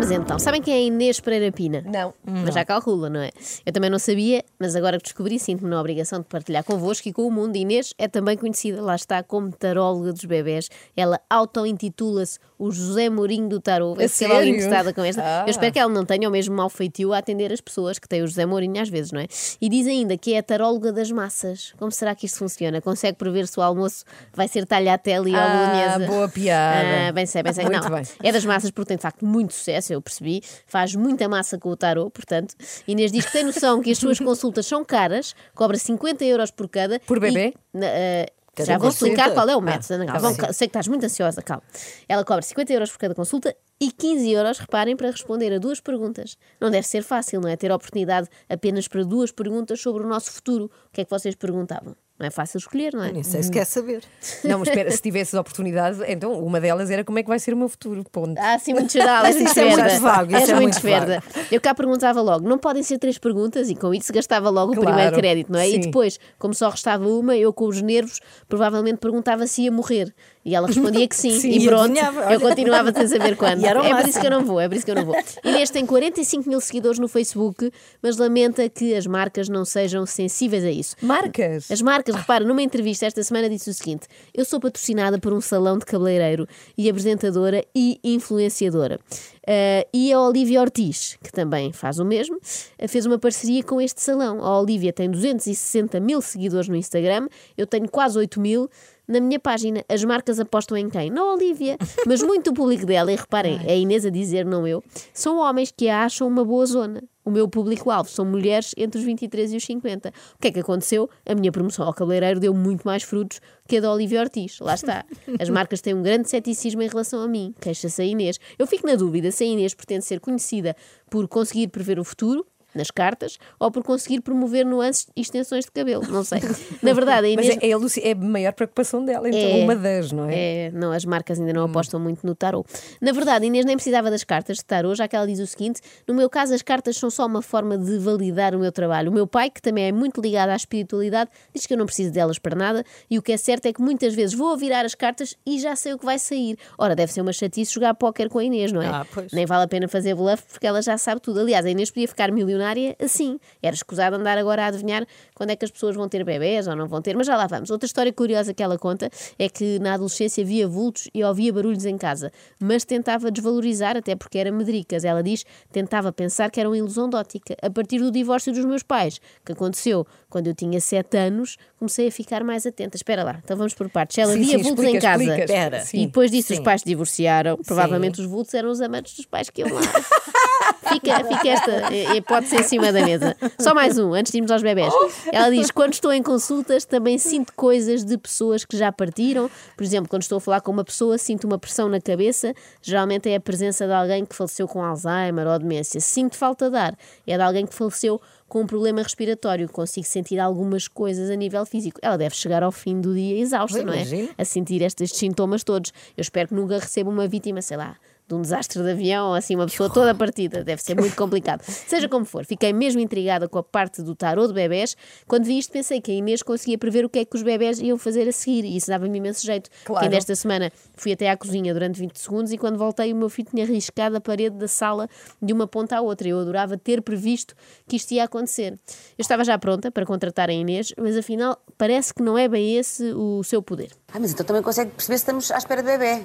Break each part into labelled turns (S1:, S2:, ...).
S1: Vamos então. Sabem quem é Inês Pereira Pina?
S2: Não.
S1: Mas já calcula, não é? Eu também não sabia, mas agora que descobri, sinto-me na obrigação de partilhar convosco e com o mundo. Inês é também conhecida, lá está, como taróloga dos bebés. Ela auto-intitula-se o José Mourinho do Tarô. Eu fiquei logo interessada com esta.
S2: Ah.
S1: Eu espero que ela não tenha o mesmo mau feitio a atender as pessoas que têm o José Mourinho às vezes, não é? E diz ainda que é a taróloga das massas. Como será que isto funciona? Consegue prever se o almoço vai ser talhatela e
S2: Ah,
S1: bolonhesa?
S2: boa piada.
S1: Ah, bem sei, bem sei.
S2: Muito
S1: não,
S2: bem.
S1: é das massas porque tem de facto muito sucesso, eu percebi. Faz muita massa com o tarô, portanto. Inês diz que tem noção que as suas consultas são caras, cobra 50 euros por cada.
S2: Por bebê?
S1: e, na- ah,
S2: Cada
S1: já vou
S2: consulta?
S1: explicar qual é o
S2: Ah,
S1: método. Ana Gal.
S2: tá
S1: sei que estás muito ansiosa, calma. Ela cobra 50 euros por cada consulta e 15 euros, reparem, para responder a duas perguntas. Não deve ser fácil, não é? Ter oportunidade apenas para duas perguntas sobre o nosso futuro. O que é que vocês perguntavam? Não é fácil escolher, não é?
S3: Nem sei se quer saber.
S2: Não, mas espera, se tivesses a oportunidade, então uma delas era como é que vai ser o meu futuro. Ponto.
S1: Ah, sim, muito geral.
S3: Mas isso é muito vago, isso é
S1: muito esferda. Eu cá perguntava logo, não podem ser três perguntas e com isso gastava logo o
S2: Claro,
S1: primeiro crédito, não é? E
S2: sim.
S1: depois, como só restava uma, eu com os nervos provavelmente perguntava se ia morrer. E ela respondia que sim.
S3: Sim,
S1: e pronto, eu
S3: olha.
S1: continuava sem saber quando. É por isso que eu não vou, é por isso que eu não vou. Inês tem 45 mil seguidores no Facebook, mas lamenta que as marcas não sejam sensíveis a isso.
S2: Marcas?
S1: As marcas, repara, numa entrevista esta semana disse o seguinte: Eu sou patrocinada por um salão de cabeleireiro e apresentadora e influenciadora. Ah, e a Olivia Ortiz, que também faz o mesmo, ah, fez uma parceria com este salão. A Olivia tem 260 mil seguidores no Instagram, eu tenho quase 8 mil. Na minha página, as marcas apostam em quem? Na Olivia. Mas muito do público dela, e reparem, é a Inês a dizer, não eu, são homens que a acham uma boa zona. O meu público-alvo são mulheres entre os 23 e os 50. O que é que aconteceu? A minha promoção ao cabeleireiro deu muito mais frutos que a da Olivia Ortiz. Lá está. As marcas têm um grande ceticismo em relação a mim. Queixa-se a Inês. Eu fico na dúvida se a Inês pretende ser conhecida por conseguir prever o futuro, nas cartas, ou por conseguir promover nuances e extensões de cabelo. Não sei. Na verdade, a
S2: Mas
S1: Inês.
S2: é, é, a é a maior preocupação dela, então
S1: É.
S2: uma das, não é?
S1: É, não, as marcas ainda não apostam muito no tarô. Na verdade, Inês nem precisava das cartas de tarô, já que ela diz o seguinte: no meu caso, as cartas são só uma forma de validar o meu trabalho. O meu pai, que também é muito ligado à espiritualidade, diz que eu não preciso delas para nada, e o que é certo é que muitas vezes vou a virar as cartas e já sei o que vai sair. Ora, deve ser uma chatice jogar póquer com a Inês, não é?
S3: Ah, pois.
S1: Nem vale a pena fazer bluff porque ela já sabe tudo. Aliás, a Inês podia ficar milionária assim. Era escusado andar agora a adivinhar quando é que as pessoas vão ter bebés ou não vão ter, mas já lá vamos. Outra história curiosa que ela conta é que na adolescência via vultos e ouvia barulhos em casa, mas tentava desvalorizar, até porque era medricas. Ela diz tentava pensar que era uma ilusão de ótica. A partir do divórcio dos meus pais, que aconteceu quando eu tinha 7 anos, comecei a ficar mais atenta. Espera lá, então vamos por partes. Ela
S2: Sim,
S1: via
S2: sim,
S1: vultos
S2: explica,
S1: em casa.
S2: explica.
S1: E depois disso os
S3: Sim.
S1: pais se divorciaram. Provavelmente os vultos eram os amantes dos pais que iam lá. Fica, fica esta hipótese em cima da mesa. Só mais um, antes de irmos aos bebés. Ela diz: quando estou em consultas, também sinto coisas de pessoas que já partiram. Por exemplo, quando estou a falar com uma pessoa, sinto uma pressão na cabeça. Geralmente é a presença de alguém que faleceu com Alzheimer ou demência. Sinto falta de ar. É de alguém que faleceu com um problema respiratório. Consigo sentir algumas coisas a nível físico. Ela deve chegar ao fim do dia exausta, não é? A sentir estes sintomas todos. Eu espero que nunca receba uma vítima, sei lá de um desastre de avião, assim, uma pessoa toda partida. Deve ser muito complicado. Seja como for, fiquei mesmo intrigada com a parte do tarô de bebés. Quando vi isto, pensei que a Inês conseguia prever o que é que os bebés iam fazer a seguir e isso dava-me imenso jeito.
S2: Claro.
S1: Que ainda esta semana fui até à cozinha durante 20 segundos e quando voltei, o meu filho tinha riscado a parede da sala de uma ponta à outra. Eu adorava ter previsto que isto ia acontecer. Eu estava já pronta para contratar a Inês, mas afinal, parece que não é bem esse o seu poder.
S4: Ah, mas então também consegue perceber se estamos à espera de bebê.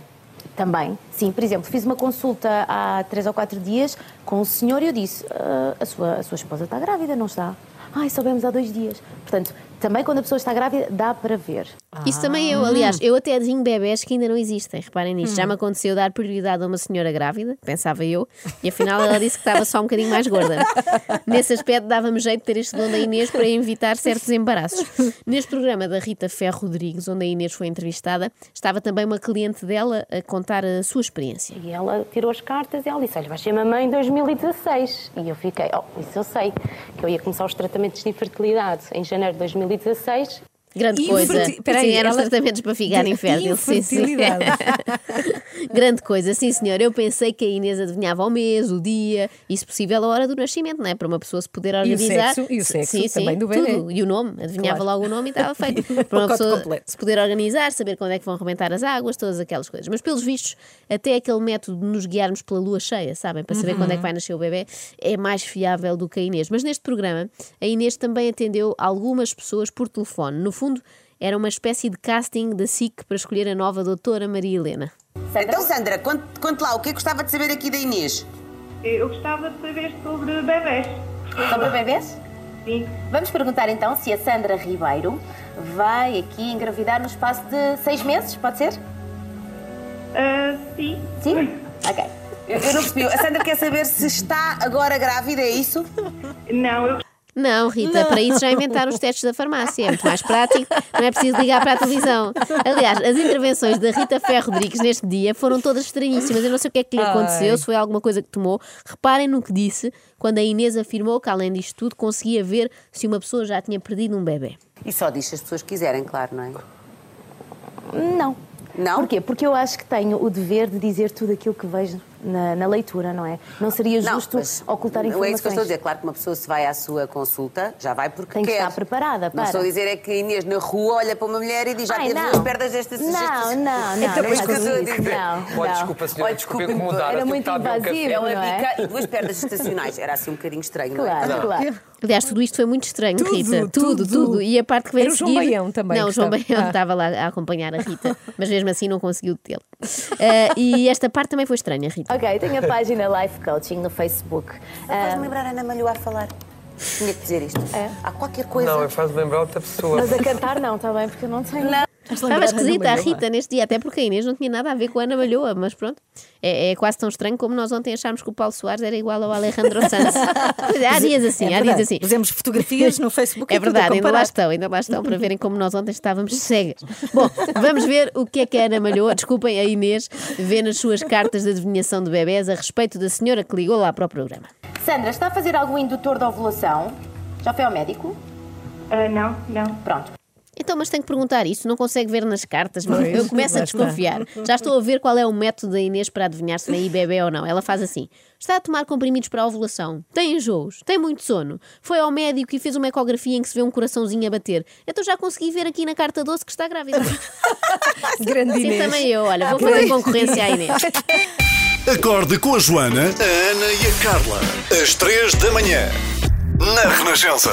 S5: Também, sim. Por exemplo, fiz uma consulta há três ou quatro dias com um senhor e eu disse: "Ah, a, sua, a sua esposa está grávida, não está? Ai, soubemos há dois dias. Portanto, também quando a pessoa está grávida, dá para ver.
S1: Isso também eu, aliás, eu até adivinho bebés que ainda não existem, reparem nisto. Já me aconteceu dar prioridade a uma senhora grávida, pensava eu, e afinal ela disse que estava só um bocadinho mais gorda. Nesse aspecto dava-me jeito de ter este dom da Inês para evitar certos embaraços. Neste programa da Rita Ferro Rodrigues, onde a Inês foi entrevistada, estava também uma cliente dela a contar a sua experiência.
S5: E ela tirou as cartas e ela disse: Olha, vais ser mamãe em 2016. E eu fiquei: Oh, isso eu sei, que eu ia começar os tratamentos de infertilidade em janeiro de 2016.
S1: 2016 Grande
S2: Inferti-
S1: coisa. Sim, eram
S2: ela-
S1: tratamentos para ficar infértil. Sim, sim. Grande coisa, sim senhor. Eu pensei que a Inês adivinhava o mês, o dia e, se possível, a hora do nascimento, não é? Para uma pessoa se poder organizar.
S2: sexo, e o sexo
S1: sim, sim,
S2: também do bebê.
S1: Tudo. E o nome, adivinhava
S2: Claro.
S1: logo o nome e estava feito. Para uma pessoa
S2: completo.
S1: se poder organizar, saber quando é que vão arrebentar as águas, todas aquelas coisas. Mas, pelos vistos, até aquele método de nos guiarmos pela lua cheia, sabem? Para saber quando é que vai nascer o bebê, é mais fiável do que a Inês. Mas neste programa, a Inês também atendeu algumas pessoas por telefone. No fundo, era uma espécie de casting da SIC para escolher a nova doutora Maria Helena.
S4: Então, Sandra, conte, conte lá, o que é que gostava de saber aqui da Inês?
S3: Eu gostava de saber sobre bebés.
S5: Sobre bebês?
S3: Sim.
S5: Vamos perguntar então se a Sandra Ribeiro vai aqui engravidar no espaço de seis meses, pode ser?
S3: Ah, sim.
S5: Sim? Ok.
S4: Eu, eu não percebi. A Sandra quer saber se está agora grávida, é isso?
S3: Não, eu
S1: Não, Rita, para isso já inventaram os testes da farmácia. É muito mais prático, não é preciso ligar para a televisão. Aliás, as intervenções da Rita Ferro Rodrigues neste dia foram todas estranhíssimas. Eu não sei o que é que lhe aconteceu,
S2: Ai.
S1: se foi alguma coisa que tomou. Reparem no que disse quando a Inês afirmou que, além disto tudo, conseguia ver se uma pessoa já tinha perdido um bebê.
S4: E só diz se as pessoas quiserem, claro, não é?
S5: Não.
S4: Não?
S5: Porquê? Porque eu acho que tenho o dever de dizer tudo aquilo que vejo na, na leitura, não é? Não seria justo
S4: mas
S5: ocultar
S4: não
S5: informações.
S4: É isso que eu estou a dizer. Claro que uma pessoa se vai à sua consulta, já vai porque
S5: Tem que
S4: quer.
S5: estar preparada
S4: Não
S5: para.
S4: estou a dizer é que a Inês na rua olha para uma mulher e diz já
S5: Ai,
S4: teve
S5: não.
S4: duas perdas destas
S5: Não, não, não.
S4: Então,
S5: não
S4: estou a
S5: isso.
S4: dizer?
S5: Não,
S6: Olha,
S5: não.
S6: desculpa, senhora,
S4: Olha,
S6: desculpa incomodar.
S5: era muito
S6: um
S5: invasivo.
S4: Ela
S5: não é?
S4: bica e duas perdas estacionais. Era assim um bocadinho estranho, não é?
S5: Claro, claro.
S1: Aliás, tudo isto foi muito estranho,
S2: Tudo,
S1: Rita. Tudo,
S2: tudo.
S1: tudo, E a parte que veio
S2: Era o João
S1: seguir-
S2: Baião também
S1: Não, o João
S2: estava.
S1: Baião
S2: Ah.
S1: estava lá a acompanhar a Rita, mas mesmo assim não conseguiu detê-lo. Eh, e esta parte também foi estranha, Rita.
S5: Ok, tenho a página Life Coaching no Facebook.
S4: Faz-me lembrar a Ana Malhoa a falar. Tinha que dizer isto.
S5: É.
S4: Há qualquer coisa.
S6: Não, eu faço lembrar outra pessoa.
S5: Mas a cantar não, está bem, porque eu não tenho.
S1: Estava esquisita a Rita neste dia, até porque a Inês não tinha nada a ver com a Ana Malhoa, mas pronto, é, é quase tão estranho como nós ontem achámos que o Paulo Soares era igual ao Alejandro Sanz. Pois é, há dias assim,
S7: É
S1: há dias assim.
S7: Pusemos fotografias no Facebook
S1: É verdade, ainda lá estão, ainda lá estão para verem como nós ontem estávamos cegas. Bom, vamos ver o que é que a Ana Malhoa, desculpem, a Inês, vê nas suas cartas de adivinhação de bebés a respeito da senhora que ligou lá para o programa.
S5: Sandra, está a fazer algum indutor de ovulação? Já foi ao médico?
S3: ah, não, não.
S5: Pronto.
S1: Então, mas tenho que perguntar isso, não consegue ver nas cartas, mas
S2: Pois,
S1: eu começo a
S2: está.
S1: desconfiar. Já estou a ver qual é o método da Inês para adivinhar se vem bebê ou não. Ela faz assim: está a tomar comprimidos para a ovulação, tem enjoos, tem muito sono, foi ao médico e fez uma ecografia em que se vê um coraçãozinho a bater. Então já consegui ver aqui na carta doce que está grávida.
S2: Grande
S1: Sim,
S2: Inês.
S1: também eu, olha, vou fazer concorrência à Inês.
S8: Acorde com a Joana, a Ana e a Carla. Às três da manhã. Na Renascença.